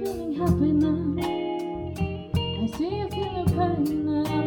feeling happy now. I see you feeling pain now.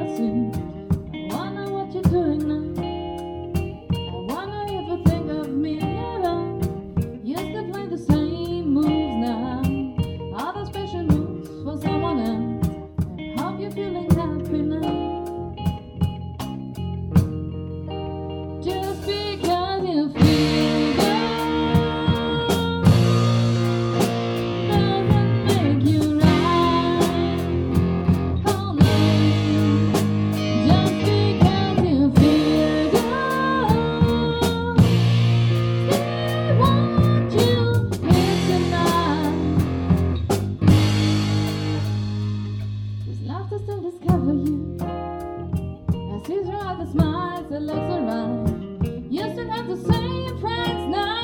Please rather smile, the legs are right. Yes, it the same friends now.